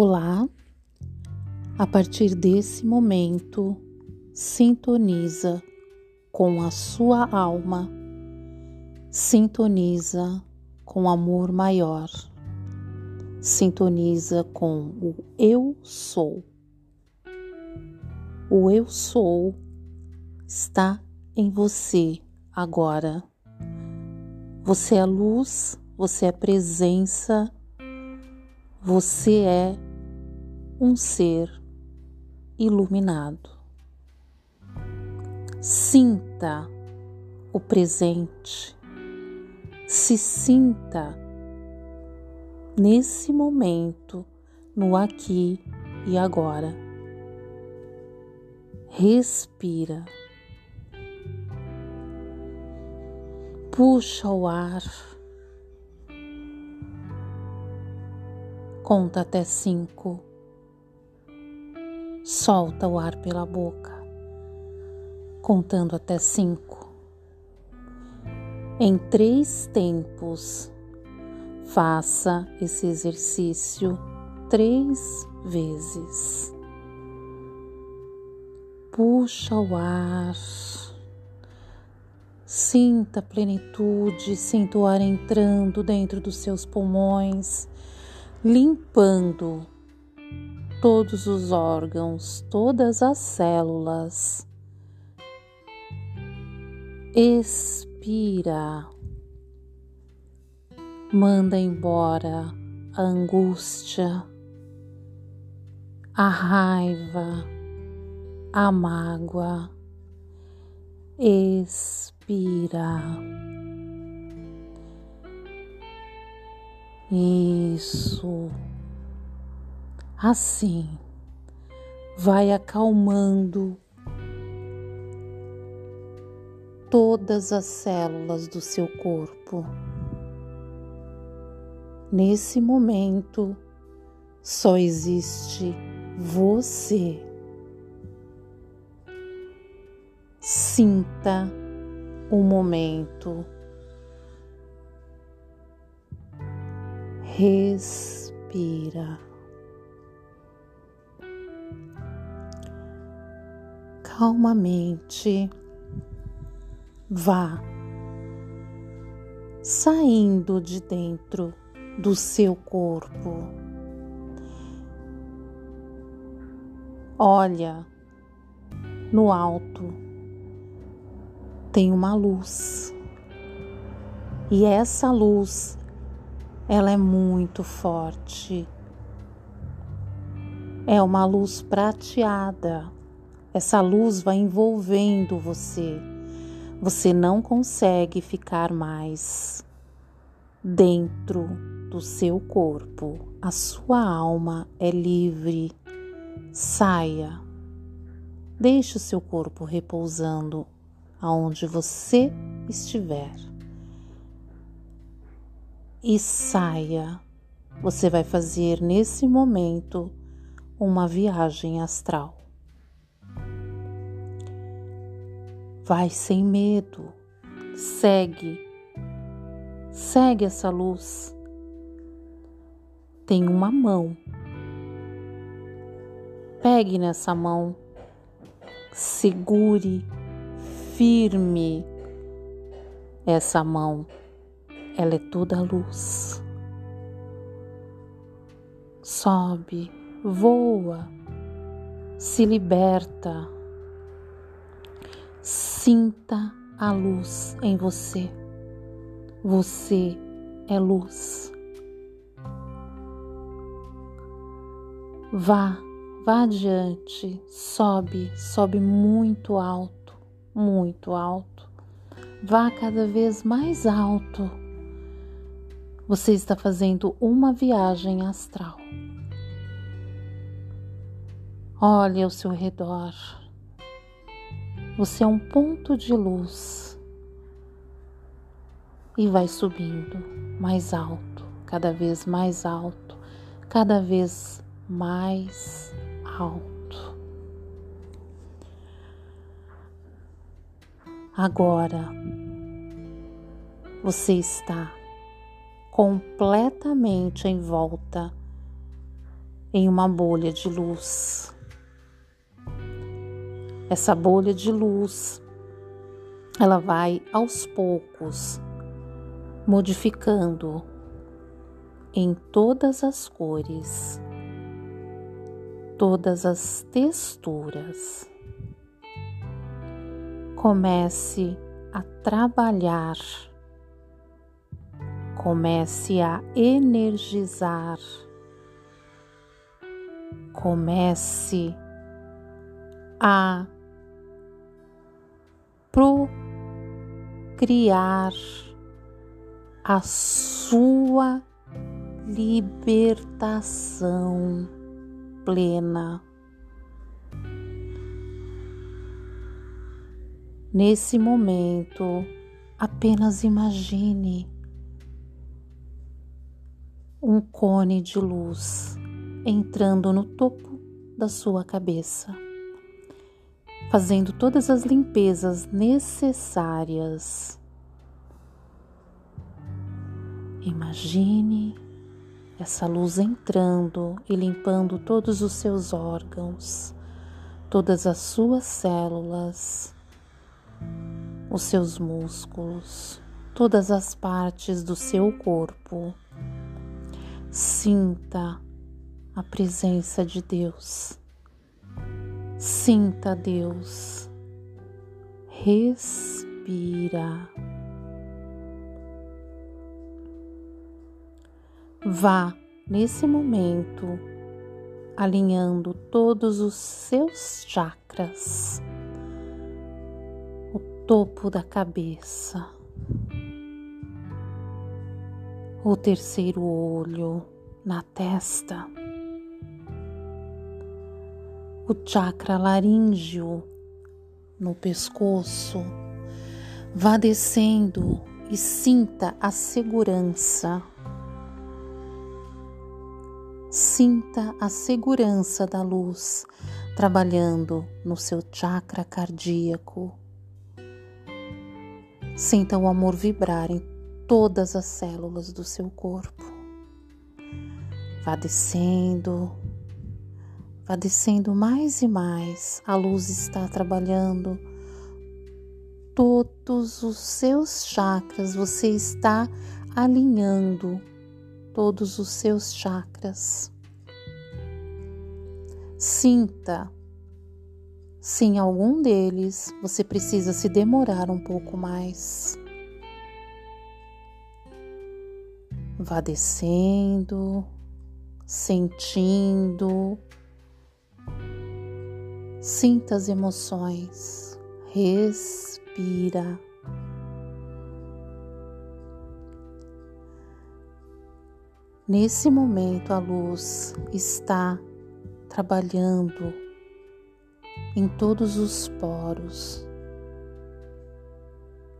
Olá, a partir desse momento, sintoniza com a sua alma, sintoniza com amor maior, sintoniza com o Eu Sou. O Eu Sou está em você agora. Você é luz, você é presença, você é um ser iluminado. Sinta o presente, se sinta nesse momento, no aqui e agora. Respira. Puxa o ar. Conta até cinco. Solta o ar pela boca, contando até cinco. Em três tempos, faça esse exercício três vezes. Puxa o ar, sinta a plenitude, sinta o ar entrando dentro dos seus pulmões, limpando todos os órgãos, todas as células. Expira. Manda embora a angústia, a raiva, a mágoa. Expira. Isso assim vai acalmando todas as células do seu corpo. Nesse momento só existe você. Sinta o momento. Respira. Calmamente vá saindo de dentro do seu corpo. Olha no alto, tem uma luz. E essa luz, ela é muito forte. É uma luz prateada essa luz vai envolvendo você. Você não consegue ficar mais dentro do seu corpo. A sua alma é livre. Saia. Deixe o seu corpo repousando aonde você estiver. E saia. Você vai fazer nesse momento uma viagem astral. Vai sem medo, segue, segue essa luz. Tem uma mão. Pegue nessa mão, segure firme essa mão. Ela é toda luz. Sobe, voa, se liberta Sinta a luz em você. Você é luz. Vá, vá adiante, sobe, sobe muito alto, muito alto. Vá cada vez mais alto. Você está fazendo uma viagem astral. Olhe ao seu redor. Você é um ponto de luz e vai subindo mais alto, cada vez mais alto, cada vez mais alto. Agora você está completamente em volta em uma bolha de luz. Essa bolha de luz, ela vai aos poucos modificando em todas as cores, todas as texturas. Comece a trabalhar, comece a energizar, comece a procriar a sua libertação plena. Nesse momento, apenas imagine um cone de luz entrando no topo da sua cabeça, fazendo todas as limpezas necessárias. Imagine essa luz entrando e limpando todos os seus órgãos, todas as suas células, os seus músculos, todas as partes do seu corpo. Sinta a presença de Deus. Sinta Deus. Respira. Vá nesse momento alinhando todos os seus chakras, o topo da cabeça, o terceiro olho na testa, o chakra laríngeo no pescoço. Vá descendo e sinta a segurança Sinta a segurança da luz trabalhando no seu chakra cardíaco. Sinta o amor vibrar em todas as células do seu corpo. Vá descendo, vá descendo mais e mais. A luz está trabalhando todos os seus chakras, você está alinhando todos os seus chakras. Sinta se em algum deles você precisa se demorar um pouco mais. Vá descendo, sentindo, sinta as emoções, respira. Nesse momento, a luz está trabalhando em todos os poros,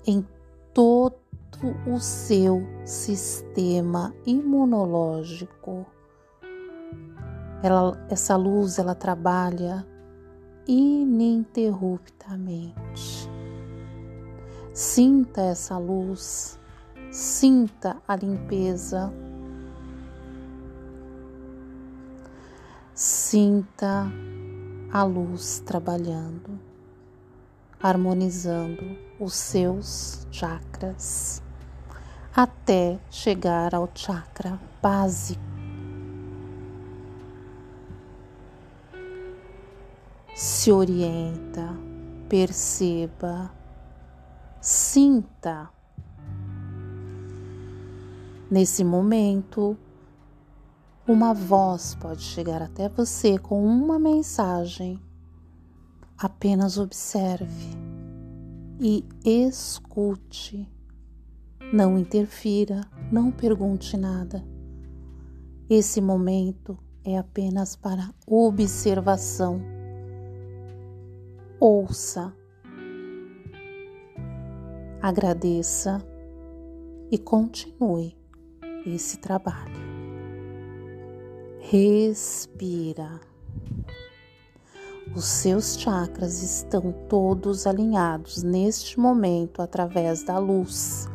em todo o seu sistema imunológico. Ela, essa luz ela trabalha ininterruptamente. Sinta essa luz, sinta a limpeza Sinta a luz trabalhando, harmonizando os seus chakras até chegar ao chakra básico. Se orienta, perceba, sinta. Nesse momento, uma voz pode chegar até você com uma mensagem. Apenas observe e escute. Não interfira, não pergunte nada. Esse momento é apenas para observação. Ouça, agradeça e continue esse trabalho. Respira. Os seus chakras estão todos alinhados neste momento através da luz.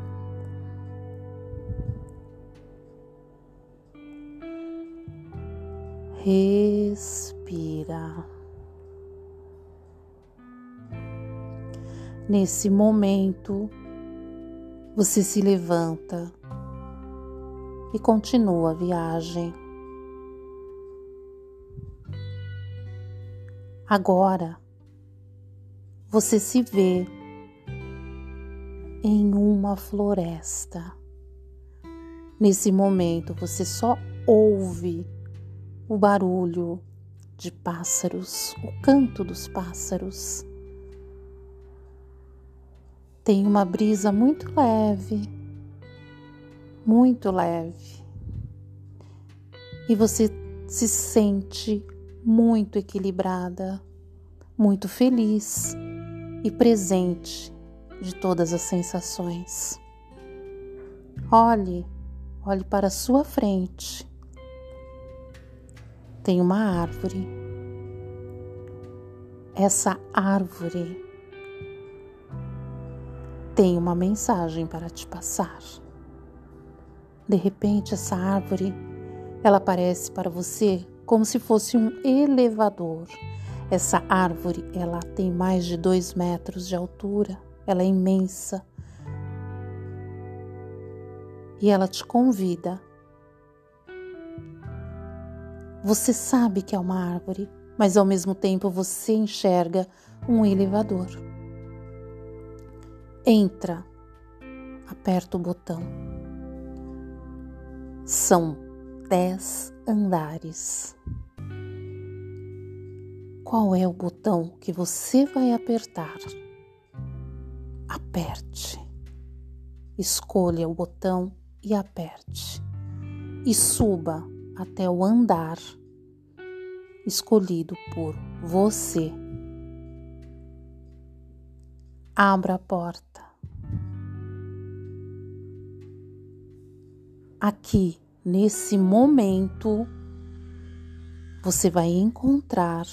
Respira. Nesse momento, você se levanta e continua a viagem. Agora, você se vê em uma floresta. Nesse momento, você só ouve o barulho de pássaros, o canto dos pássaros. Tem uma brisa muito leve, muito leve, e você se sente muito equilibrada, muito feliz e presente de todas as sensações. Olhe, olhe para a sua frente tem uma árvore. Essa árvore tem uma mensagem para te passar. De repente, essa árvore, ela aparece para você como se fosse um elevador. Essa árvore, ela tem mais de dois metros de altura, ela é imensa. E ela te convida você sabe que é uma árvore, mas ao mesmo tempo você enxerga um elevador. Entra, aperta o botão. São dez andares. Qual é o botão que você vai apertar? Aperte. Escolha o botão e aperte. E suba até o andar escolhido por você. Abra a porta. Aqui, nesse momento, você vai encontrar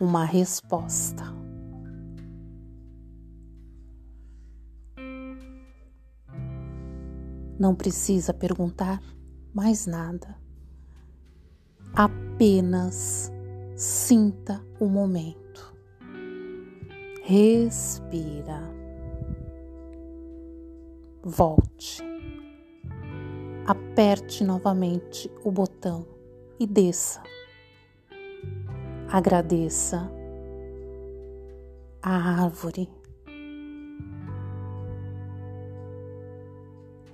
uma resposta. Não precisa perguntar mais nada. Apenas sinta o momento. Respira. Volte. Aperte novamente o botão e desça. Agradeça a árvore.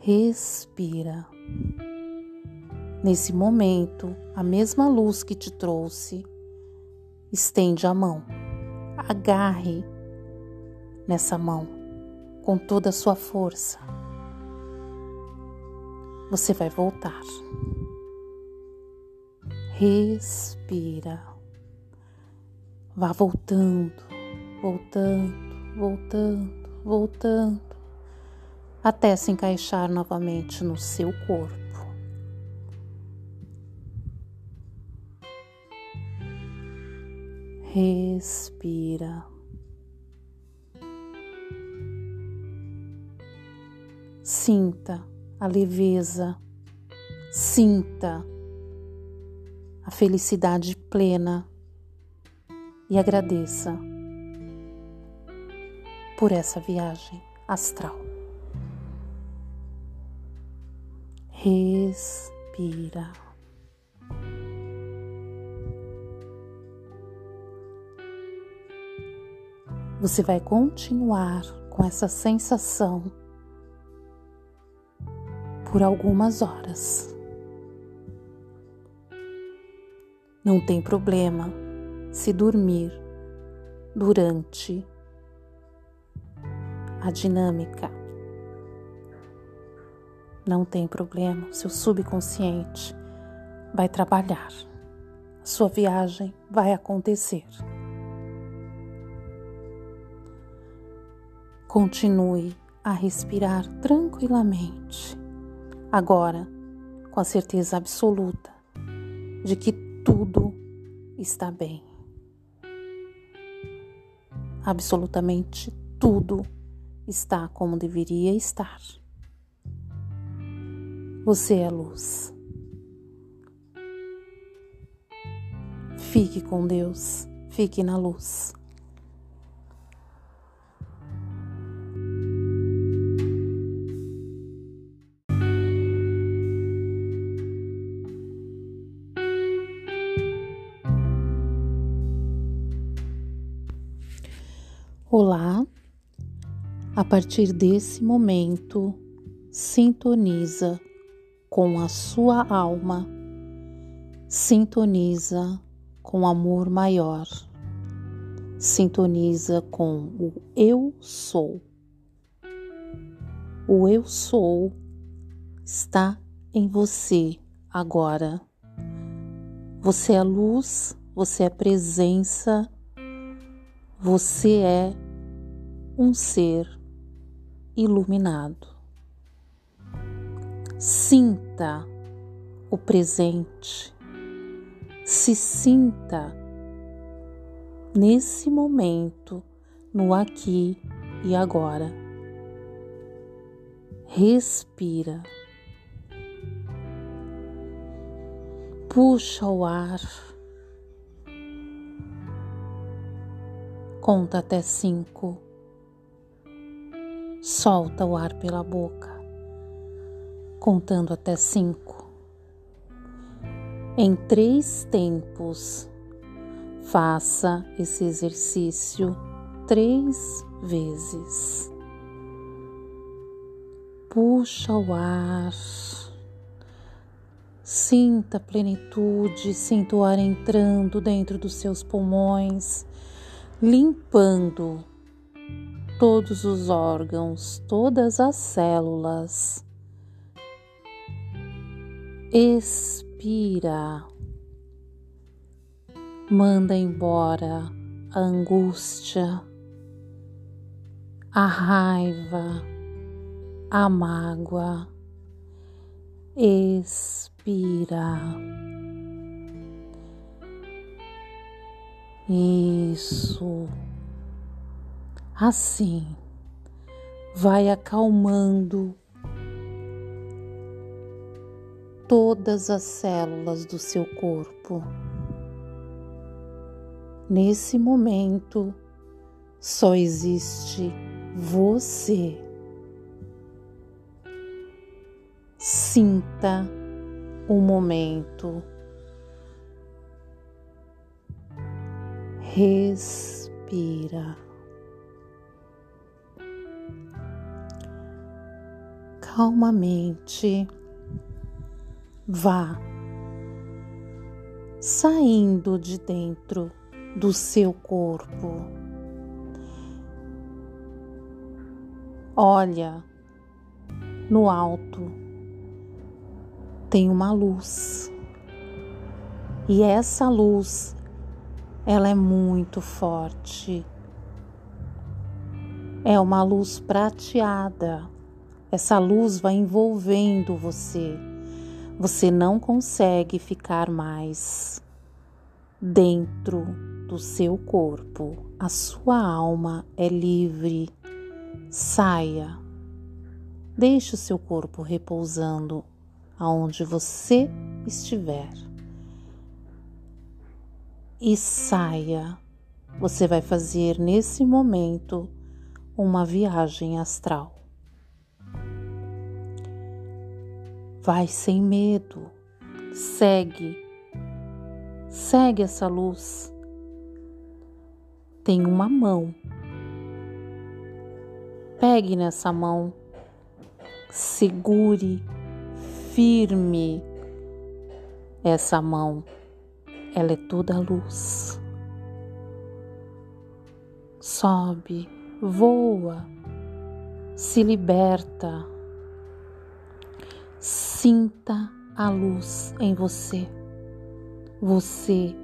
Respira. Nesse momento, a mesma luz que te trouxe, estende a mão. Agarre nessa mão com toda a sua força. Você vai voltar. Respira. Vá voltando, voltando, voltando, voltando, até se encaixar novamente no seu corpo. Respira. Sinta a leveza, sinta a felicidade plena e agradeça por essa viagem astral. Respira. você vai continuar com essa sensação por algumas horas. Não tem problema se dormir durante a dinâmica. Não tem problema, seu subconsciente vai trabalhar. Sua viagem vai acontecer. Continue a respirar tranquilamente, agora com a certeza absoluta de que tudo está bem. Absolutamente tudo está como deveria estar. Você é luz. Fique com Deus, fique na luz. Partir desse momento, sintoniza com a sua alma, sintoniza com amor maior, sintoniza com o eu sou. O eu sou está em você agora. Você é luz, você é presença você é um ser iluminado. Sinta o presente, se sinta nesse momento, no aqui e agora. Respira. Puxa o ar Conta até cinco. Solta o ar pela boca, contando até cinco. Em três tempos, faça esse exercício três vezes. Puxa o ar. Sinta a plenitude, sinta o ar entrando dentro dos seus pulmões limpando todos os órgãos, todas as células. Expira, manda embora a angústia, a raiva, a mágoa. Expira. Isso. Assim, vai acalmando todas as células do seu corpo. Nesse momento, só existe você. Sinta o momento respira. Calmamente vá saindo de dentro do seu corpo. Olha no alto, tem uma luz, e essa luz ela é muito forte. É uma luz prateada. Essa luz vai envolvendo você. Você não consegue ficar mais dentro do seu corpo. A sua alma é livre. Saia. Deixe o seu corpo repousando aonde você estiver e saia. Você vai fazer nesse momento uma viagem astral. Vai sem medo, segue, segue essa luz. Tem uma mão. Pegue nessa mão, segure firme essa mão ela é toda luz. Sobe, voa, se liberta, sinta a luz em você. Você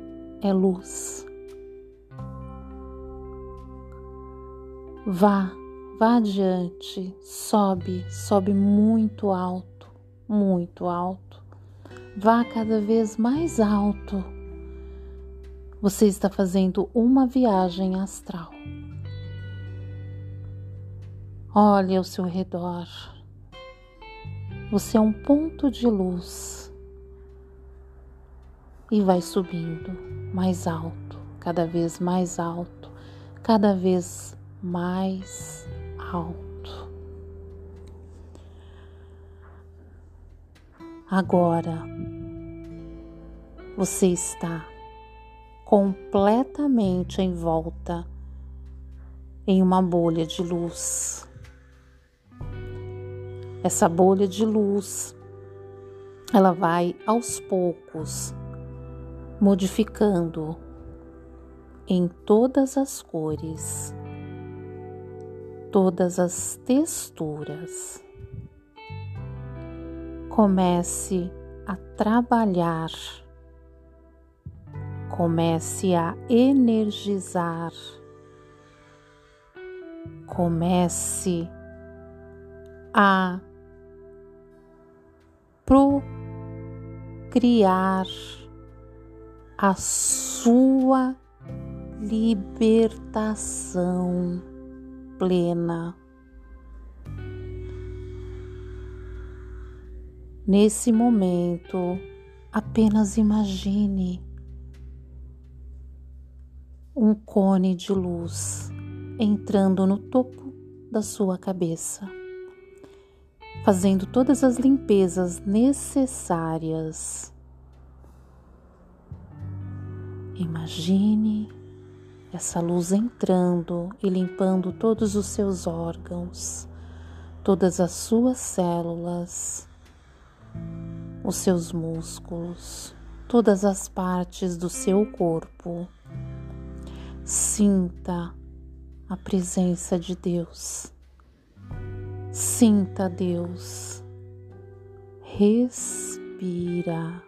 é luz. Vá, vá adiante, sobe, sobe muito alto, muito alto. Vá cada vez mais alto você está fazendo uma viagem astral. Olhe ao seu redor. Você é um ponto de luz. e vai subindo mais alto, cada vez mais alto, cada vez mais alto. Agora você está completamente em volta em uma bolha de luz. Essa bolha de luz, ela vai aos poucos modificando em todas as cores, todas as texturas. Comece a trabalhar comece a energizar, comece a procriar a sua libertação plena. Nesse momento, apenas imagine um cone de luz entrando no topo da sua cabeça, fazendo todas as limpezas necessárias. Imagine essa luz entrando e limpando todos os seus órgãos, todas as suas células, os seus músculos, todas as partes do seu corpo Sinta a presença de Deus. Sinta Deus. Respira.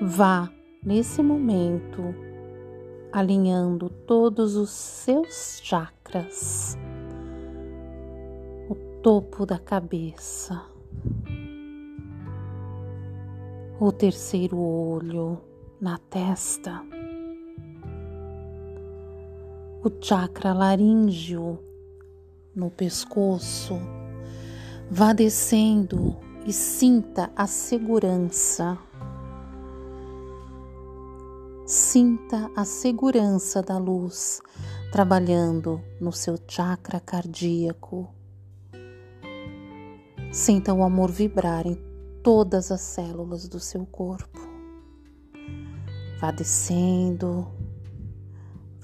Vá nesse momento alinhando todos os seus chakras, o topo da cabeça o terceiro olho na testa, o chakra laríngeo no pescoço. Vá descendo e sinta a segurança. Sinta a segurança da luz trabalhando no seu chakra cardíaco. Sinta o amor vibrar em todas as células do seu corpo. Vá descendo,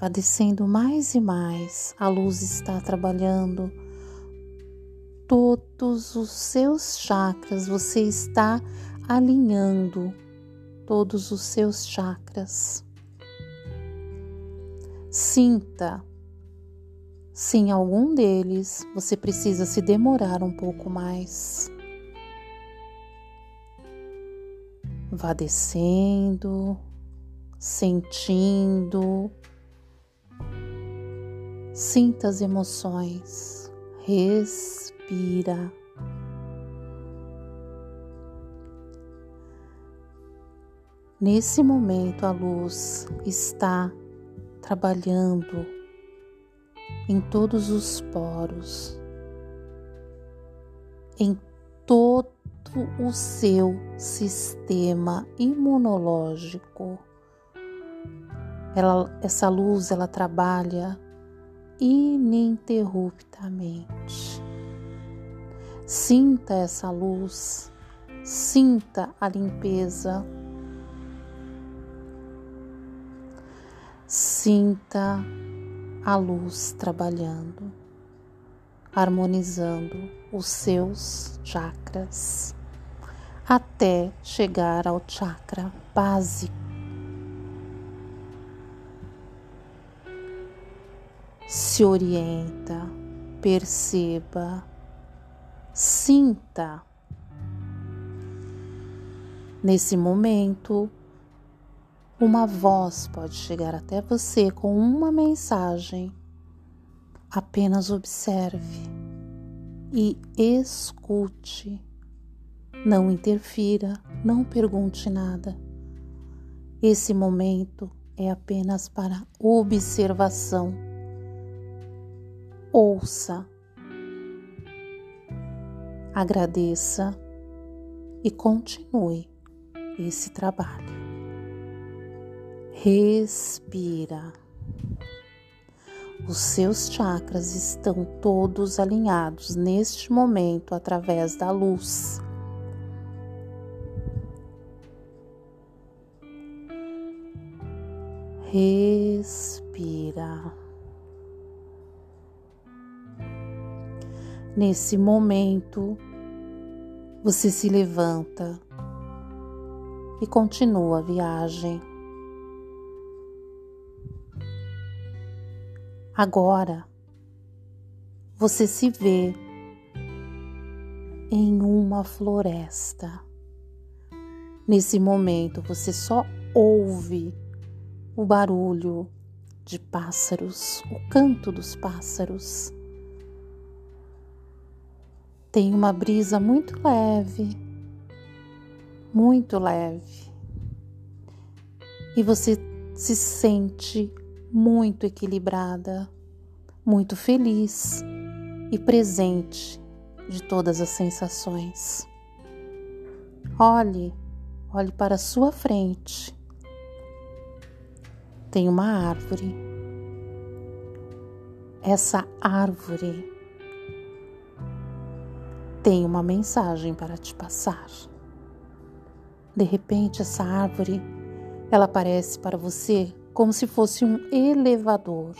descendo mais e mais. A luz está trabalhando todos os seus chakras, você está alinhando todos os seus chakras. Sinta se em algum deles você precisa se demorar um pouco mais. Vá descendo, sentindo, sinta as emoções, respira. Nesse momento, a luz está trabalhando em todos os poros, em todo o seu sistema imunológico. Ela, essa luz ela trabalha ininterruptamente. Sinta essa luz, sinta a limpeza, sinta a luz trabalhando, harmonizando os seus chakras até chegar ao chakra básico. Se orienta, perceba, sinta. Nesse momento, uma voz pode chegar até você com uma mensagem. Apenas observe e escute não interfira, não pergunte nada. Esse momento é apenas para observação. Ouça, agradeça e continue esse trabalho. Respira. Os seus chakras estão todos alinhados neste momento através da luz. Respira. Nesse momento, você se levanta e continua a viagem. Agora você se vê em uma floresta. Nesse momento você só ouve o barulho de pássaros, o canto dos pássaros. Tem uma brisa muito leve, muito leve. E você se sente muito equilibrada, muito feliz e presente de todas as sensações. Olhe, olhe para a sua frente. Tem uma árvore. Essa árvore tem uma mensagem para te passar. De repente, essa árvore, ela aparece para você como se fosse um elevador.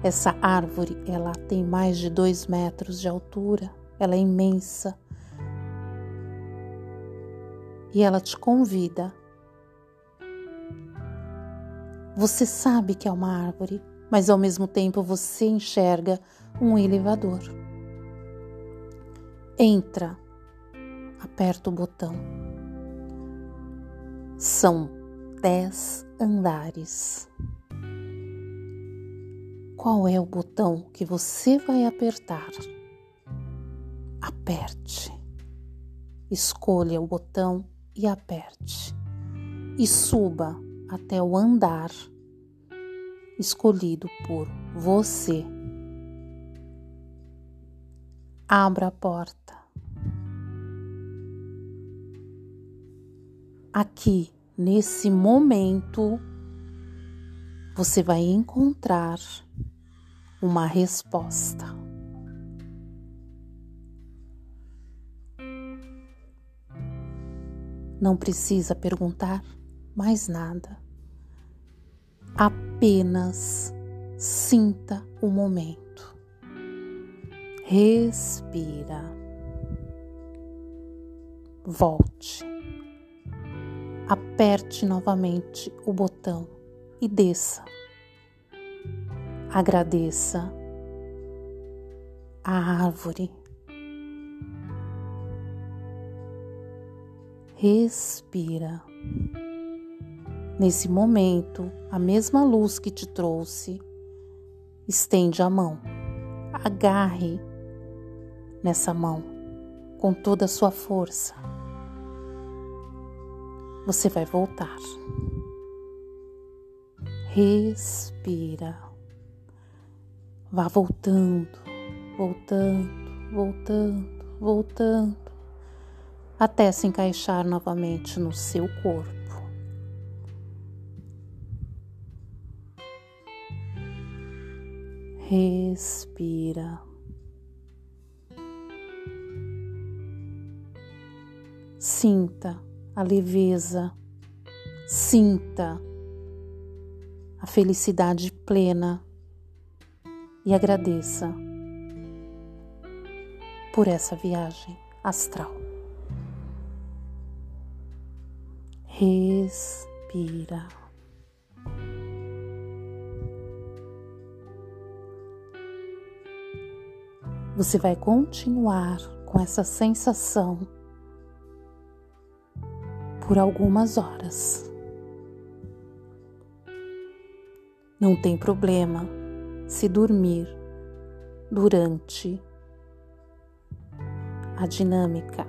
Essa árvore, ela tem mais de dois metros de altura, ela é imensa. E ela te convida. Você sabe que é uma árvore, mas ao mesmo tempo você enxerga um elevador. Entra, aperta o botão. São dez andares. Qual é o botão que você vai apertar? Aperte. Escolha o botão e aperte. E suba até o andar escolhido por você. Abra a porta. Aqui, nesse momento, você vai encontrar uma resposta. Não precisa perguntar mais nada. Apenas sinta o momento. Respira. Volte. Aperte novamente o botão e desça. Agradeça a árvore. Respira. Nesse momento, a mesma luz que te trouxe estende a mão. Agarre nessa mão com toda a sua força. Você vai voltar. Respira. Vá voltando, voltando, voltando, voltando, até se encaixar novamente no seu corpo. Respira. Sinta a leveza, sinta a felicidade plena e agradeça por essa viagem astral. Respira. Você vai continuar com essa sensação por algumas horas. Não tem problema se dormir durante a dinâmica.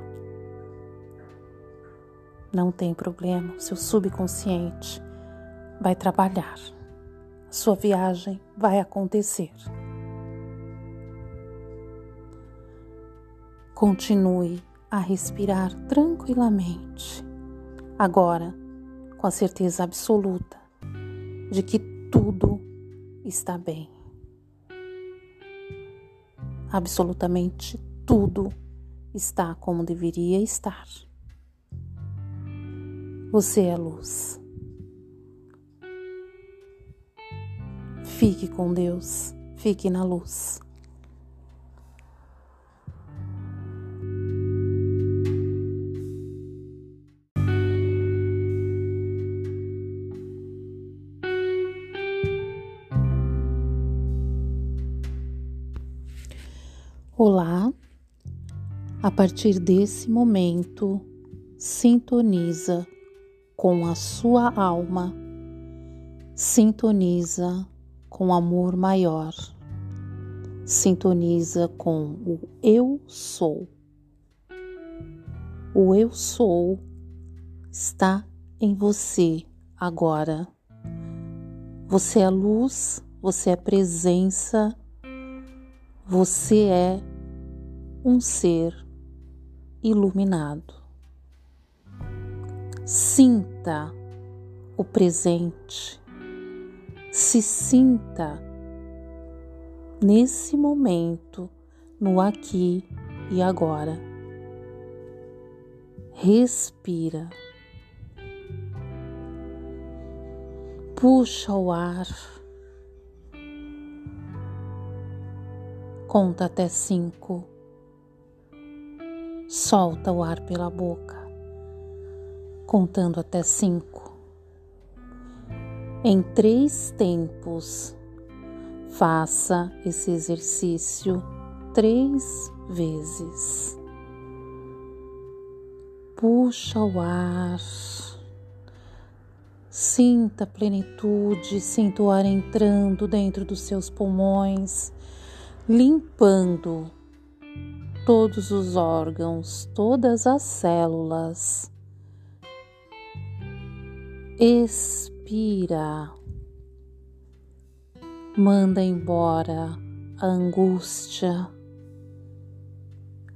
Não tem problema, seu subconsciente vai trabalhar. Sua viagem vai acontecer. Continue a respirar tranquilamente. Agora, com a certeza absoluta de que tudo está bem. Absolutamente tudo está como deveria estar. Você é luz. Fique com Deus, fique na luz. A partir desse momento, sintoniza com a sua alma, sintoniza com amor maior, sintoniza com o eu sou. O eu sou está em você agora. Você é luz, você é presença, você é um ser iluminado. Sinta o presente, se sinta nesse momento, no aqui e agora. Respira. Puxa o ar. Conta até cinco solta o ar pela boca, contando até cinco. Em três tempos, faça esse exercício três vezes. Puxa o ar, sinta a plenitude, sinta o ar entrando dentro dos seus pulmões, limpando todos os órgãos, todas as células. Expira. Manda embora a angústia,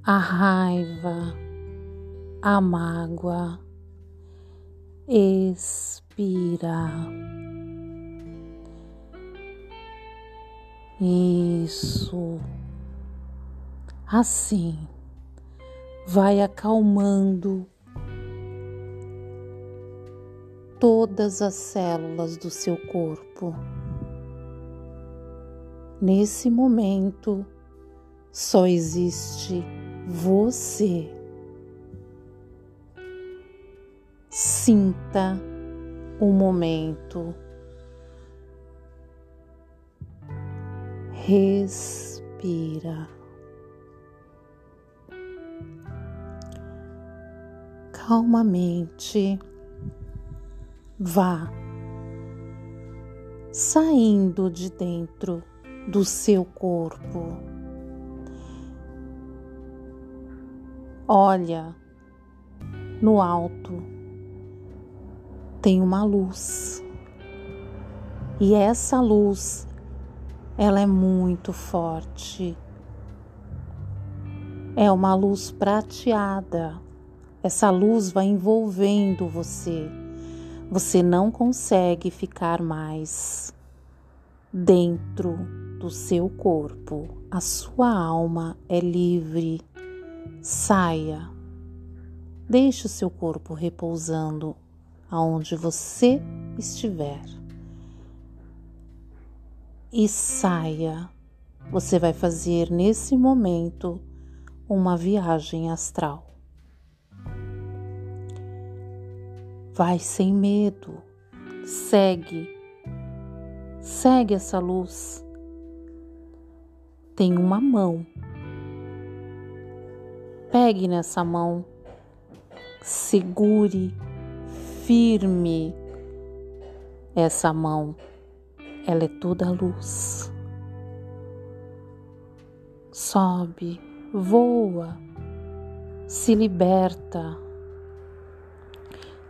a raiva, a mágoa. Expira. Isso assim vai acalmando todas as células do seu corpo. Nesse momento só existe você. Sinta o momento. Respira. Calmamente vá saindo de dentro do seu corpo. Olha no alto, tem uma luz. E essa luz, ela é muito forte. É uma luz prateada essa luz vai envolvendo você. Você não consegue ficar mais dentro do seu corpo. A sua alma é livre. Saia. Deixe o seu corpo repousando aonde você estiver. E saia. Você vai fazer nesse momento uma viagem astral. Vai sem medo, segue, segue essa luz. Tem uma mão. Pegue nessa mão, segure firme essa mão. Ela é toda luz. Sobe, voa, se liberta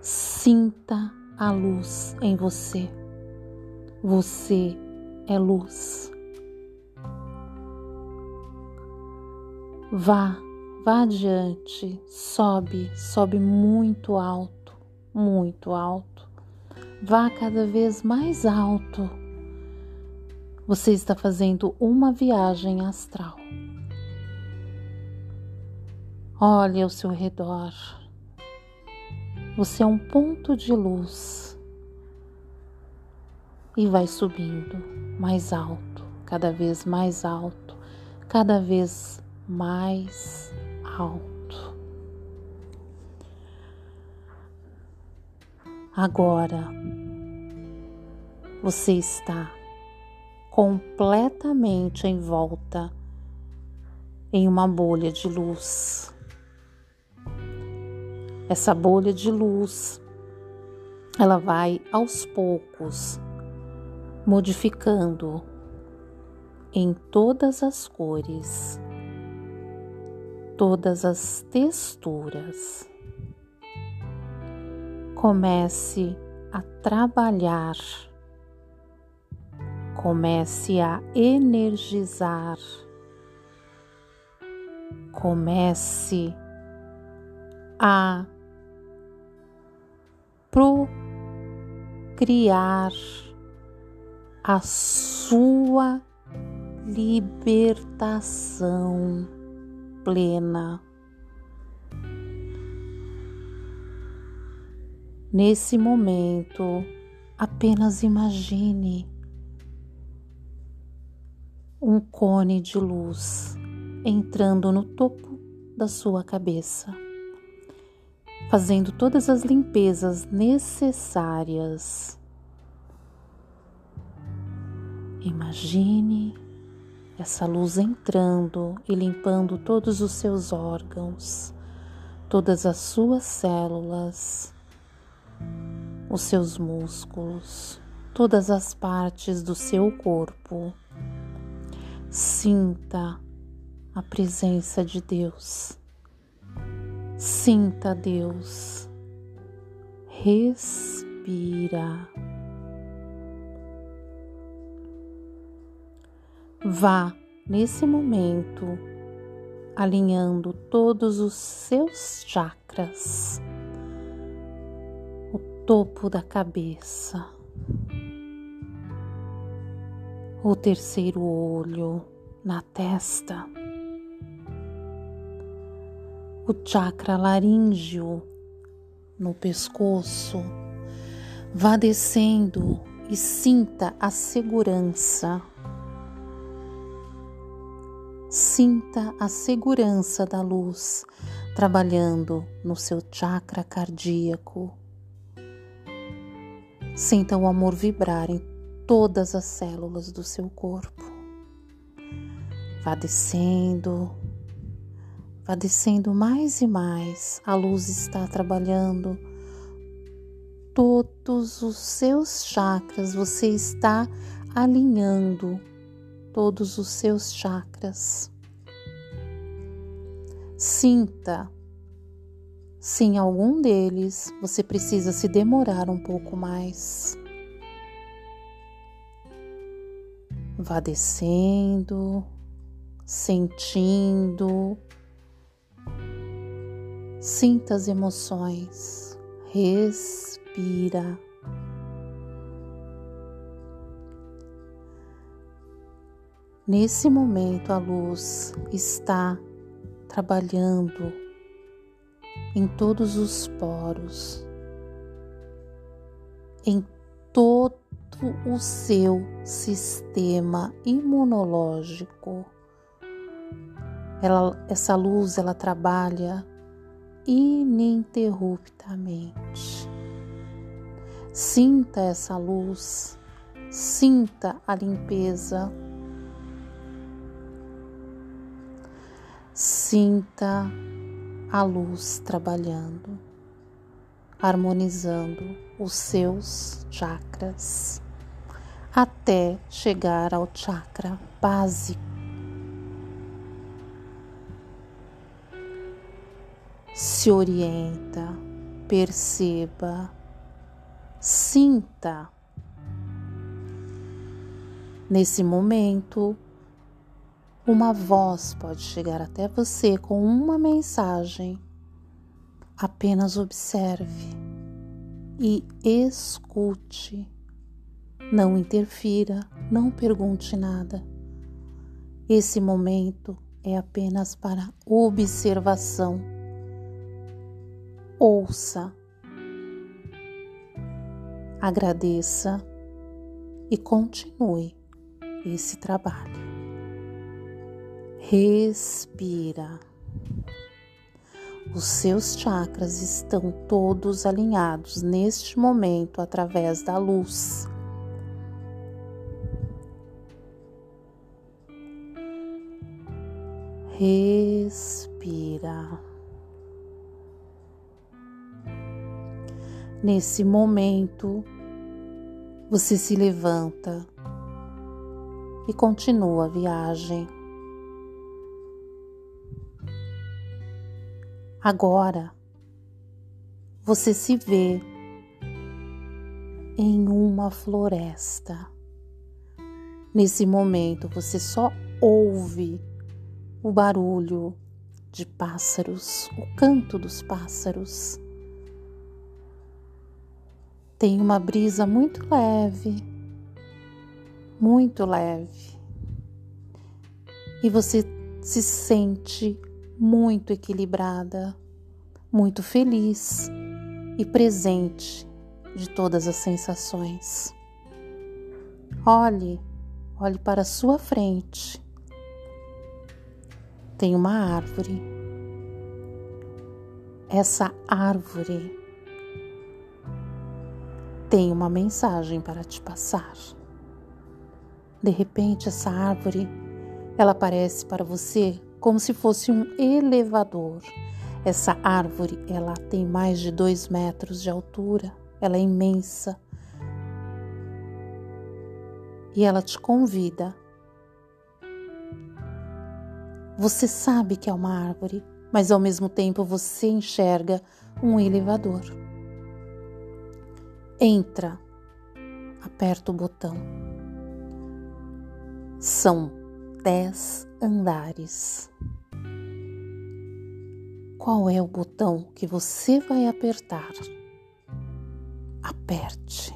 Sinta a luz em você. Você é luz. Vá Vá adiante, sobe, sobe muito alto, muito alto. Vá cada vez mais alto. Você está fazendo uma viagem astral. Olhe ao seu redor. Você é um ponto de luz e vai subindo mais alto, cada vez mais alto, cada vez mais alto. Agora você está completamente em volta em uma bolha de luz. Essa bolha de luz ela vai aos poucos modificando em todas as cores todas as texturas. Comece a trabalhar, comece a energizar, comece a procriar a sua libertação plena. Nesse momento, apenas imagine um cone de luz entrando no topo da sua cabeça, fazendo todas as limpezas necessárias. Imagine essa luz entrando e limpando todos os seus órgãos, todas as suas células, os seus músculos, todas as partes do seu corpo. Sinta a presença de Deus. Sinta Deus. Respira. Vá nesse momento alinhando todos os seus chakras, o topo da cabeça, o terceiro olho na testa, o chakra laríngeo no pescoço. Vá descendo e sinta a segurança Sinta a segurança da luz trabalhando no seu chakra cardíaco. Sinta o amor vibrar em todas as células do seu corpo. Vá descendo, vá descendo mais e mais. A luz está trabalhando todos os seus chakras, você está alinhando todos os seus chakras. Sinta se em algum deles você precisa se demorar um pouco mais. Vá descendo, sentindo, sinta as emoções, respira. Nesse momento, a luz está trabalhando em todos os poros, em todo o seu sistema imunológico. Ela, essa luz ela trabalha ininterruptamente. Sinta essa luz, sinta a limpeza Sinta a luz trabalhando, harmonizando os seus chakras até chegar ao chakra básico. Se orienta, perceba, sinta. Nesse momento, uma voz pode chegar até você com uma mensagem. Apenas observe e escute. Não interfira, não pergunte nada. Esse momento é apenas para observação. Ouça, agradeça e continue esse trabalho. Respira. Os seus chakras estão todos alinhados neste momento através da luz. Respira. Nesse momento, você se levanta e continua a viagem. Agora você se vê em uma floresta. Nesse momento você só ouve o barulho de pássaros, o canto dos pássaros. Tem uma brisa muito leve, muito leve, e você se sente muito equilibrada, muito feliz e presente de todas as sensações. Olhe, olhe para a sua frente. Tem uma árvore. Essa árvore tem uma mensagem para te passar. De repente, essa árvore, ela aparece para você como se fosse um elevador. Essa árvore, ela tem mais de dois metros de altura, ela é imensa. E ela te convida. Você sabe que é uma árvore, mas ao mesmo tempo você enxerga um elevador. Entra, aperta o botão. São dez andares. Qual é o botão que você vai apertar? Aperte.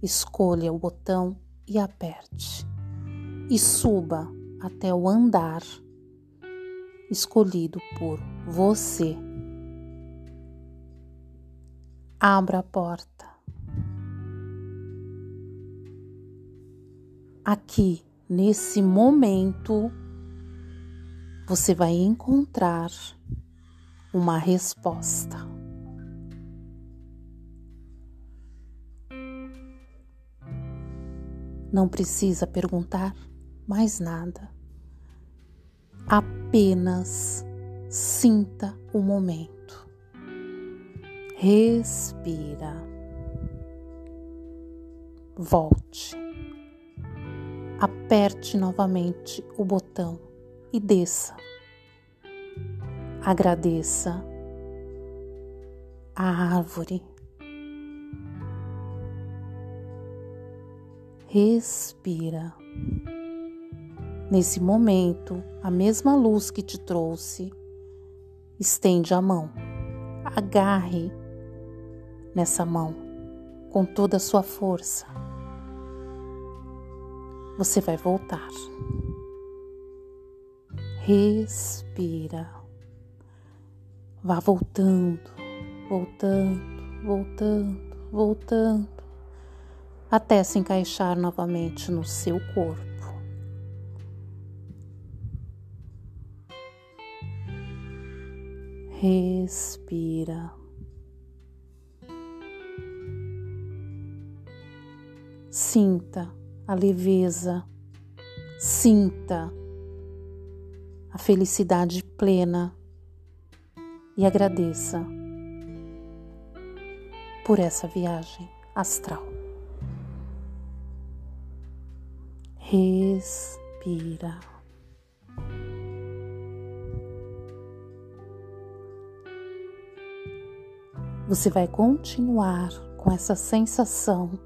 Escolha o botão e aperte. E suba até o andar escolhido por você. Abra a porta. Aqui nesse momento, você vai encontrar uma resposta. Não precisa perguntar mais nada. Apenas sinta o momento. Respira. Volte aperte novamente o botão e desça. Agradeça a árvore. Respira. Nesse momento, a mesma luz que te trouxe, estende a mão. Agarre nessa mão com toda a sua força você vai voltar. Respira. Vá voltando, voltando, voltando, voltando, até se encaixar novamente no seu corpo. Respira. Sinta a leveza, sinta a felicidade plena e agradeça por essa viagem astral. Respira. Você vai continuar com essa sensação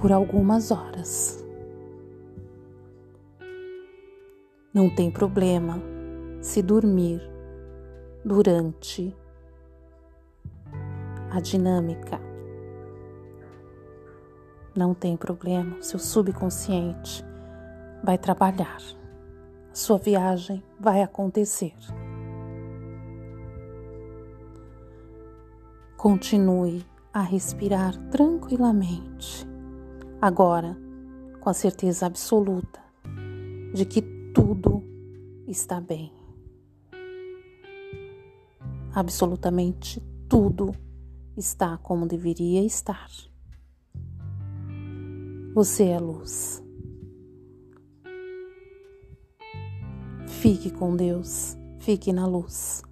por algumas horas. Não tem problema se dormir durante a dinâmica. Não tem problema, seu subconsciente vai trabalhar. Sua viagem vai acontecer. Continue a respirar tranquilamente. Agora, com a certeza absoluta de que tudo está bem. Absolutamente tudo está como deveria estar. Você é luz. Fique com Deus, fique na luz.